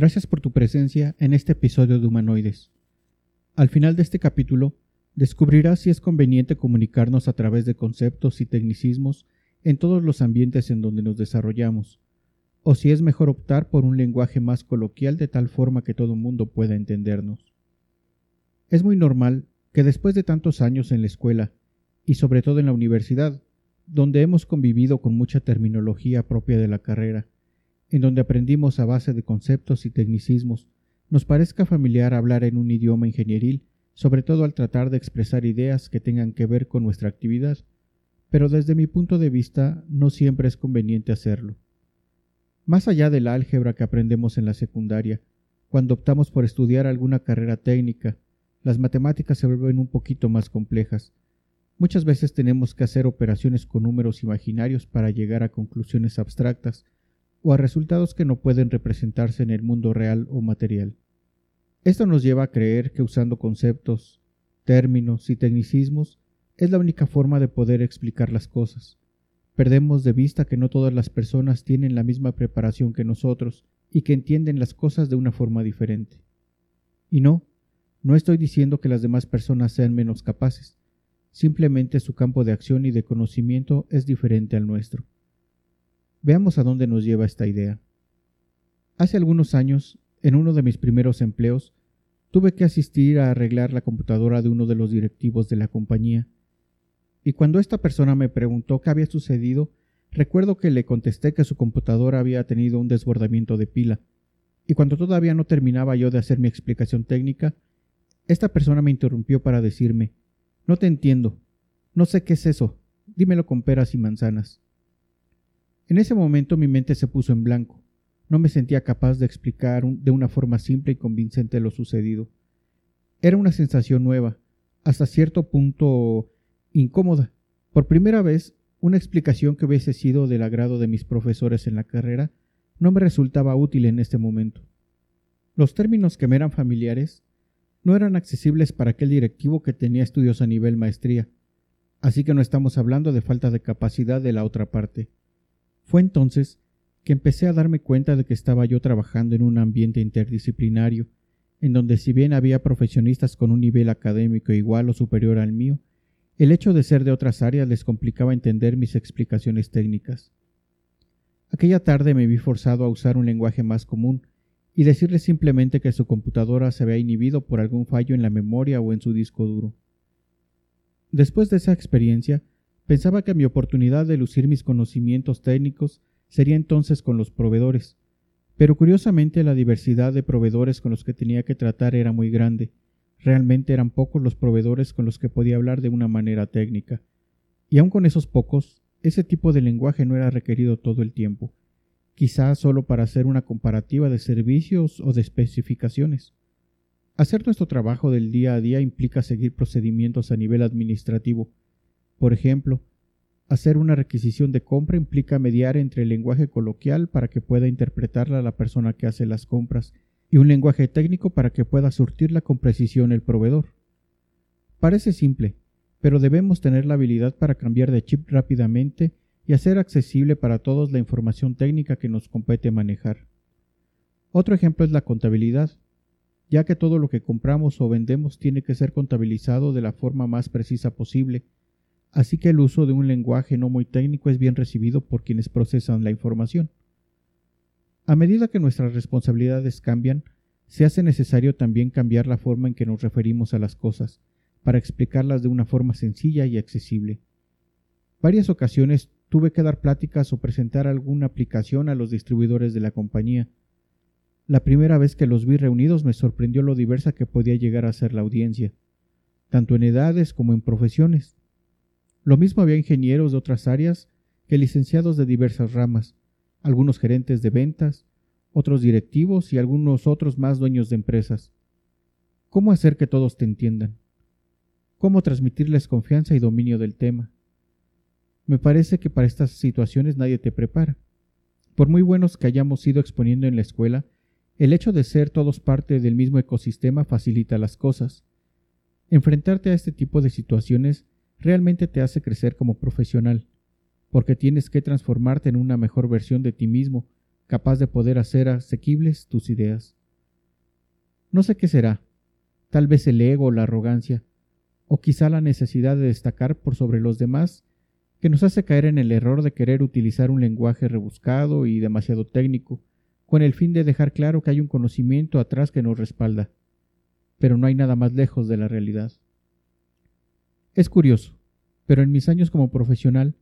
Gracias por tu presencia en este episodio de Humanoides. Al final de este capítulo, descubrirás si es conveniente comunicarnos a través de conceptos y tecnicismos en todos los ambientes en donde nos desarrollamos, o si es mejor optar por un lenguaje más coloquial de tal forma que todo mundo pueda entendernos. Es muy normal que después de tantos años en la escuela, y sobre todo en la universidad, donde hemos convivido con mucha terminología propia de la carrera, en donde aprendimos a base de conceptos y tecnicismos, nos parezca familiar hablar en un idioma ingenieril, sobre todo al tratar de expresar ideas que tengan que ver con nuestra actividad, pero desde mi punto de vista no siempre es conveniente hacerlo. Más allá del álgebra que aprendemos en la secundaria, cuando optamos por estudiar alguna carrera técnica, las matemáticas se vuelven un poquito más complejas. Muchas veces tenemos que hacer operaciones con números imaginarios para llegar a conclusiones abstractas, o a resultados que no pueden representarse en el mundo real o material. Esto nos lleva a creer que usando conceptos, términos y tecnicismos es la única forma de poder explicar las cosas. Perdemos de vista que no todas las personas tienen la misma preparación que nosotros y que entienden las cosas de una forma diferente. Y no, no estoy diciendo que las demás personas sean menos capaces, simplemente su campo de acción y de conocimiento es diferente al nuestro. Veamos a dónde nos lleva esta idea. Hace algunos años, en uno de mis primeros empleos, tuve que asistir a arreglar la computadora de uno de los directivos de la compañía. Y cuando esta persona me preguntó qué había sucedido, recuerdo que le contesté que su computadora había tenido un desbordamiento de pila. Y cuando todavía no terminaba yo de hacer mi explicación técnica, esta persona me interrumpió para decirme No te entiendo. No sé qué es eso. Dímelo con peras y manzanas. En ese momento mi mente se puso en blanco. No me sentía capaz de explicar de una forma simple y convincente lo sucedido. Era una sensación nueva, hasta cierto punto incómoda. Por primera vez, una explicación que hubiese sido del agrado de mis profesores en la carrera no me resultaba útil en este momento. Los términos que me eran familiares no eran accesibles para aquel directivo que tenía estudios a nivel maestría, así que no estamos hablando de falta de capacidad de la otra parte. Fue entonces que empecé a darme cuenta de que estaba yo trabajando en un ambiente interdisciplinario, en donde si bien había profesionistas con un nivel académico igual o superior al mío, el hecho de ser de otras áreas les complicaba entender mis explicaciones técnicas. Aquella tarde me vi forzado a usar un lenguaje más común y decirles simplemente que su computadora se había inhibido por algún fallo en la memoria o en su disco duro. Después de esa experiencia, Pensaba que mi oportunidad de lucir mis conocimientos técnicos sería entonces con los proveedores, pero curiosamente la diversidad de proveedores con los que tenía que tratar era muy grande. Realmente eran pocos los proveedores con los que podía hablar de una manera técnica. Y aun con esos pocos, ese tipo de lenguaje no era requerido todo el tiempo, quizás solo para hacer una comparativa de servicios o de especificaciones. Hacer nuestro trabajo del día a día implica seguir procedimientos a nivel administrativo, por ejemplo, hacer una requisición de compra implica mediar entre el lenguaje coloquial para que pueda interpretarla la persona que hace las compras y un lenguaje técnico para que pueda surtirla con precisión el proveedor. Parece simple, pero debemos tener la habilidad para cambiar de chip rápidamente y hacer accesible para todos la información técnica que nos compete manejar. Otro ejemplo es la contabilidad, ya que todo lo que compramos o vendemos tiene que ser contabilizado de la forma más precisa posible así que el uso de un lenguaje no muy técnico es bien recibido por quienes procesan la información. A medida que nuestras responsabilidades cambian, se hace necesario también cambiar la forma en que nos referimos a las cosas, para explicarlas de una forma sencilla y accesible. Varias ocasiones tuve que dar pláticas o presentar alguna aplicación a los distribuidores de la compañía. La primera vez que los vi reunidos me sorprendió lo diversa que podía llegar a ser la audiencia, tanto en edades como en profesiones. Lo mismo había ingenieros de otras áreas que licenciados de diversas ramas, algunos gerentes de ventas, otros directivos y algunos otros más dueños de empresas. ¿Cómo hacer que todos te entiendan? ¿Cómo transmitirles confianza y dominio del tema? Me parece que para estas situaciones nadie te prepara. Por muy buenos que hayamos ido exponiendo en la escuela, el hecho de ser todos parte del mismo ecosistema facilita las cosas. Enfrentarte a este tipo de situaciones realmente te hace crecer como profesional, porque tienes que transformarte en una mejor versión de ti mismo, capaz de poder hacer asequibles tus ideas. No sé qué será, tal vez el ego o la arrogancia, o quizá la necesidad de destacar por sobre los demás que nos hace caer en el error de querer utilizar un lenguaje rebuscado y demasiado técnico, con el fin de dejar claro que hay un conocimiento atrás que nos respalda. Pero no hay nada más lejos de la realidad. Es curioso, pero en mis años como profesional,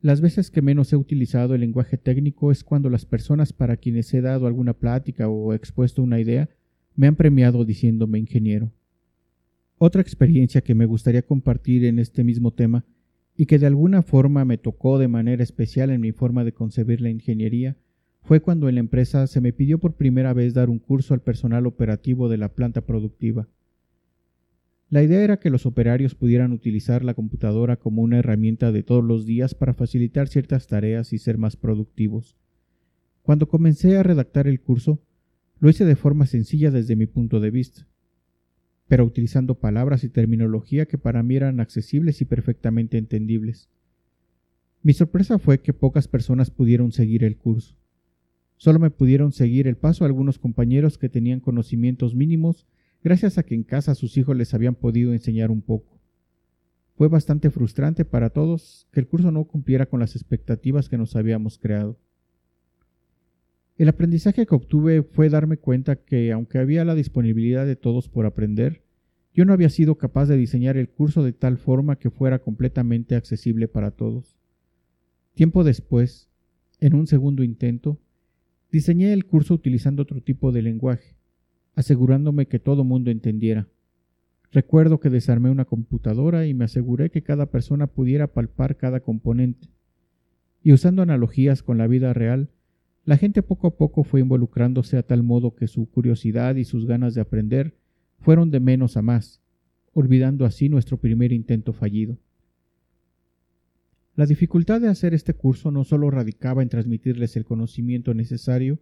las veces que menos he utilizado el lenguaje técnico es cuando las personas para quienes he dado alguna plática o expuesto una idea me han premiado diciéndome ingeniero. Otra experiencia que me gustaría compartir en este mismo tema y que de alguna forma me tocó de manera especial en mi forma de concebir la ingeniería, fue cuando en la empresa se me pidió por primera vez dar un curso al personal operativo de la planta productiva. La idea era que los operarios pudieran utilizar la computadora como una herramienta de todos los días para facilitar ciertas tareas y ser más productivos. Cuando comencé a redactar el curso, lo hice de forma sencilla desde mi punto de vista pero utilizando palabras y terminología que para mí eran accesibles y perfectamente entendibles. Mi sorpresa fue que pocas personas pudieron seguir el curso. Solo me pudieron seguir el paso algunos compañeros que tenían conocimientos mínimos gracias a que en casa sus hijos les habían podido enseñar un poco. Fue bastante frustrante para todos que el curso no cumpliera con las expectativas que nos habíamos creado. El aprendizaje que obtuve fue darme cuenta que, aunque había la disponibilidad de todos por aprender, yo no había sido capaz de diseñar el curso de tal forma que fuera completamente accesible para todos. Tiempo después, en un segundo intento, diseñé el curso utilizando otro tipo de lenguaje, asegurándome que todo mundo entendiera. Recuerdo que desarmé una computadora y me aseguré que cada persona pudiera palpar cada componente. Y usando analogías con la vida real, la gente poco a poco fue involucrándose a tal modo que su curiosidad y sus ganas de aprender fueron de menos a más, olvidando así nuestro primer intento fallido. La dificultad de hacer este curso no solo radicaba en transmitirles el conocimiento necesario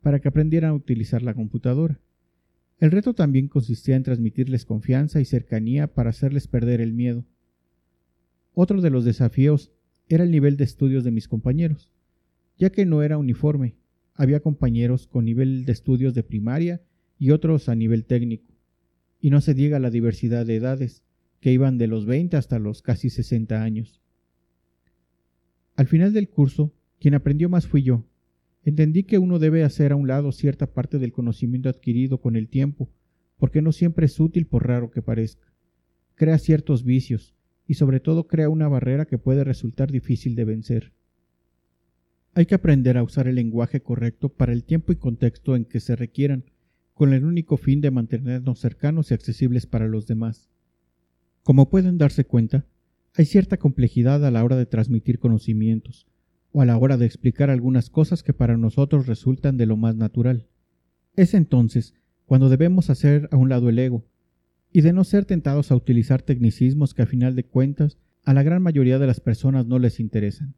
para que aprendieran a utilizar la computadora. El reto también consistía en transmitirles confianza y cercanía para hacerles perder el miedo. Otro de los desafíos era el nivel de estudios de mis compañeros ya que no era uniforme. Había compañeros con nivel de estudios de primaria y otros a nivel técnico. Y no se diga la diversidad de edades, que iban de los 20 hasta los casi 60 años. Al final del curso, quien aprendió más fui yo. Entendí que uno debe hacer a un lado cierta parte del conocimiento adquirido con el tiempo, porque no siempre es útil por raro que parezca. Crea ciertos vicios, y sobre todo crea una barrera que puede resultar difícil de vencer. Hay que aprender a usar el lenguaje correcto para el tiempo y contexto en que se requieran, con el único fin de mantenernos cercanos y accesibles para los demás. Como pueden darse cuenta, hay cierta complejidad a la hora de transmitir conocimientos, o a la hora de explicar algunas cosas que para nosotros resultan de lo más natural. Es entonces cuando debemos hacer a un lado el ego, y de no ser tentados a utilizar tecnicismos que a final de cuentas a la gran mayoría de las personas no les interesan.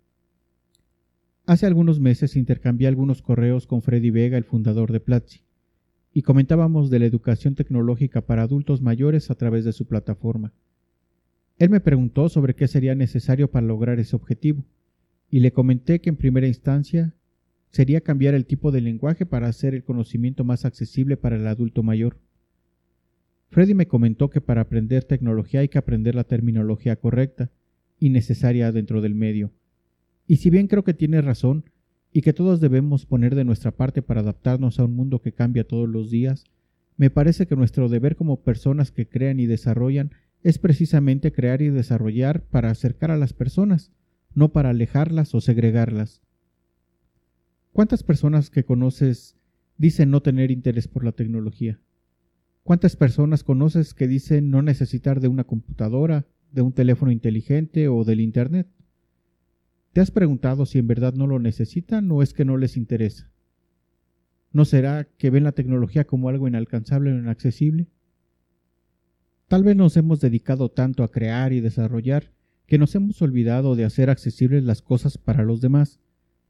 Hace algunos meses intercambié algunos correos con Freddy Vega, el fundador de Platzi, y comentábamos de la educación tecnológica para adultos mayores a través de su plataforma. Él me preguntó sobre qué sería necesario para lograr ese objetivo, y le comenté que en primera instancia sería cambiar el tipo de lenguaje para hacer el conocimiento más accesible para el adulto mayor. Freddy me comentó que para aprender tecnología hay que aprender la terminología correcta y necesaria dentro del medio, y si bien creo que tiene razón, y que todos debemos poner de nuestra parte para adaptarnos a un mundo que cambia todos los días, me parece que nuestro deber como personas que crean y desarrollan es precisamente crear y desarrollar para acercar a las personas, no para alejarlas o segregarlas. ¿Cuántas personas que conoces dicen no tener interés por la tecnología? ¿Cuántas personas conoces que dicen no necesitar de una computadora de un teléfono inteligente o del Internet. ¿Te has preguntado si en verdad no lo necesitan o es que no les interesa? ¿No será que ven la tecnología como algo inalcanzable o inaccesible? Tal vez nos hemos dedicado tanto a crear y desarrollar que nos hemos olvidado de hacer accesibles las cosas para los demás.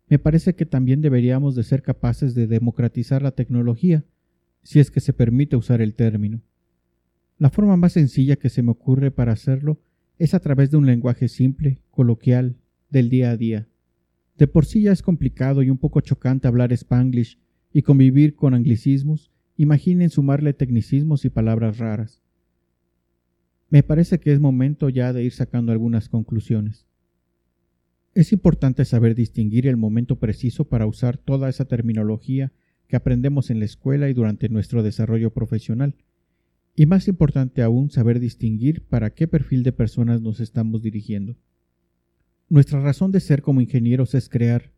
Me parece que también deberíamos de ser capaces de democratizar la tecnología, si es que se permite usar el término. La forma más sencilla que se me ocurre para hacerlo es a través de un lenguaje simple, coloquial, del día a día. De por sí ya es complicado y un poco chocante hablar spanglish y convivir con anglicismos, imaginen sumarle tecnicismos y palabras raras. Me parece que es momento ya de ir sacando algunas conclusiones. Es importante saber distinguir el momento preciso para usar toda esa terminología que aprendemos en la escuela y durante nuestro desarrollo profesional. Y más importante aún, saber distinguir para qué perfil de personas nos estamos dirigiendo. Nuestra razón de ser como ingenieros es crear,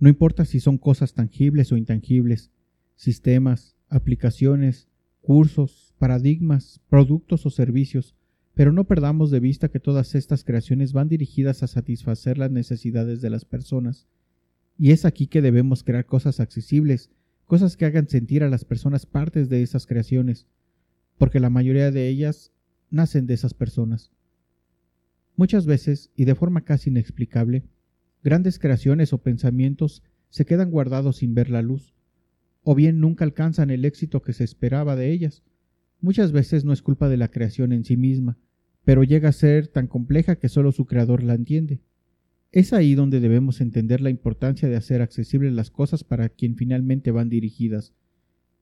no importa si son cosas tangibles o intangibles, sistemas, aplicaciones, cursos, paradigmas, productos o servicios, pero no perdamos de vista que todas estas creaciones van dirigidas a satisfacer las necesidades de las personas. Y es aquí que debemos crear cosas accesibles, cosas que hagan sentir a las personas partes de esas creaciones, porque la mayoría de ellas nacen de esas personas. Muchas veces, y de forma casi inexplicable, grandes creaciones o pensamientos se quedan guardados sin ver la luz, o bien nunca alcanzan el éxito que se esperaba de ellas, Muchas veces no es culpa de la creación en sí misma, pero llega a ser tan compleja que solo su creador la entiende. Es ahí donde debemos entender la importancia de hacer accesibles las cosas para quien finalmente van dirigidas.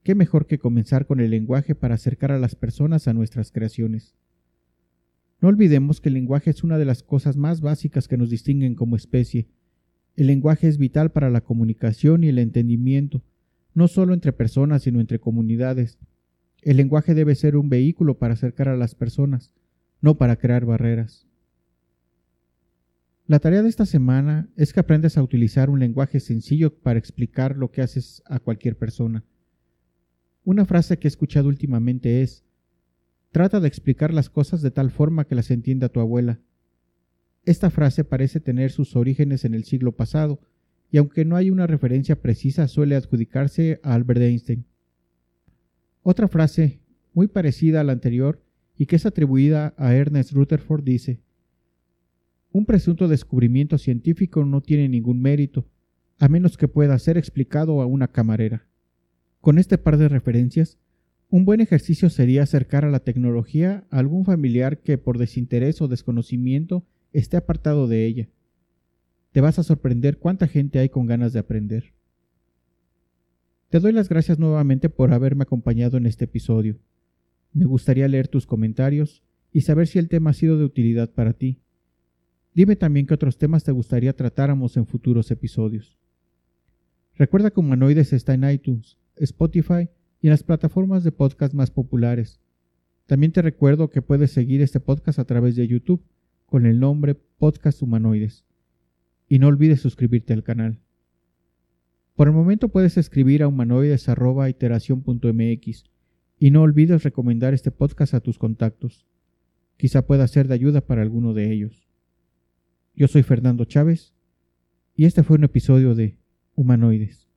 ¿Qué mejor que comenzar con el lenguaje para acercar a las personas a nuestras creaciones? No olvidemos que el lenguaje es una de las cosas más básicas que nos distinguen como especie. El lenguaje es vital para la comunicación y el entendimiento, no solo entre personas, sino entre comunidades. El lenguaje debe ser un vehículo para acercar a las personas, no para crear barreras. La tarea de esta semana es que aprendas a utilizar un lenguaje sencillo para explicar lo que haces a cualquier persona. Una frase que he escuchado últimamente es, trata de explicar las cosas de tal forma que las entienda tu abuela. Esta frase parece tener sus orígenes en el siglo pasado, y aunque no hay una referencia precisa suele adjudicarse a Albert Einstein. Otra frase, muy parecida a la anterior y que es atribuida a Ernest Rutherford, dice, Un presunto descubrimiento científico no tiene ningún mérito, a menos que pueda ser explicado a una camarera. Con este par de referencias, un buen ejercicio sería acercar a la tecnología a algún familiar que por desinterés o desconocimiento esté apartado de ella. Te vas a sorprender cuánta gente hay con ganas de aprender. Te doy las gracias nuevamente por haberme acompañado en este episodio. Me gustaría leer tus comentarios y saber si el tema ha sido de utilidad para ti. Dime también qué otros temas te gustaría tratáramos en futuros episodios. Recuerda que Humanoides está en iTunes, Spotify y en las plataformas de podcast más populares. También te recuerdo que puedes seguir este podcast a través de YouTube con el nombre Podcast Humanoides. Y no olvides suscribirte al canal. Por el momento puedes escribir a humanoides.iteración.mx y no olvides recomendar este podcast a tus contactos. Quizá pueda ser de ayuda para alguno de ellos. Yo soy Fernando Chávez y este fue un episodio de Humanoides.